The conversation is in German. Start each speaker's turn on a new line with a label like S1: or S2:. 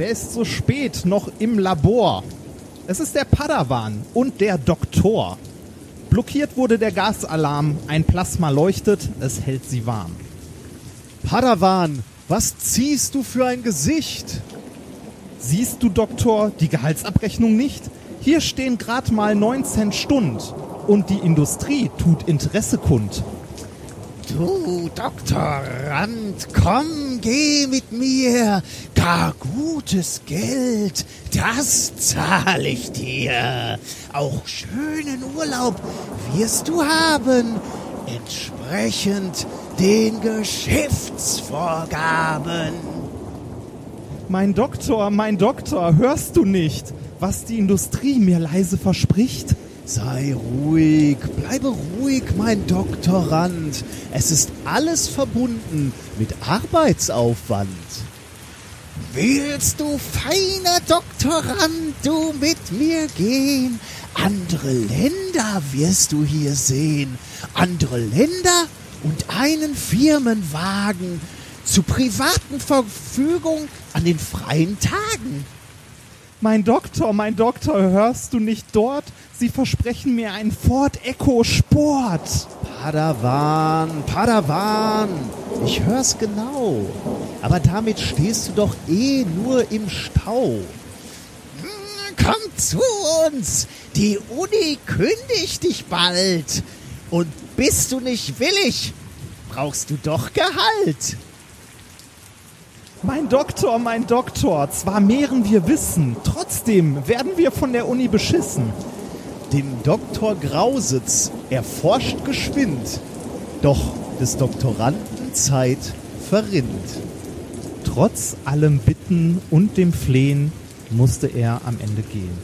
S1: Wer ist so spät noch im Labor? Es ist der Padawan und der Doktor. Blockiert wurde der Gasalarm, ein Plasma leuchtet, es hält sie warm.
S2: Padawan, was ziehst du für ein Gesicht?
S1: Siehst du, Doktor, die Gehaltsabrechnung nicht? Hier stehen grad mal 19 Stund und die Industrie tut Interesse kund.
S3: Du Doktorand, komm, geh mit mir. Gar gutes Geld, das zahl ich dir. Auch schönen Urlaub wirst du haben, entsprechend den Geschäftsvorgaben.
S1: Mein Doktor, mein Doktor, hörst du nicht, was die Industrie mir leise verspricht?
S2: Sei ruhig, bleibe ruhig, mein Doktorand. Es ist alles verbunden mit Arbeitsaufwand.
S3: Willst du, feiner Doktorand, du mit mir gehen? Andere Länder wirst du hier sehen. Andere Länder und einen Firmenwagen zu privaten Verfügung an den freien Tagen.
S1: Mein Doktor, mein Doktor, hörst du nicht dort? Sie versprechen mir einen Ford Echo Sport.
S2: Padawan, Padawan, ich hör's genau. Aber damit stehst du doch eh nur im Stau.
S3: Hm, Komm zu uns, die Uni kündigt dich bald. Und bist du nicht willig, brauchst du doch Gehalt.
S1: Mein Doktor, mein Doktor, zwar mehren wir Wissen, trotzdem werden wir von der Uni beschissen.
S2: Dem Doktor Grausitz erforscht geschwind, doch des Doktoranden Zeit verrinnt.
S1: Trotz allem Bitten und dem Flehen musste er am Ende gehen.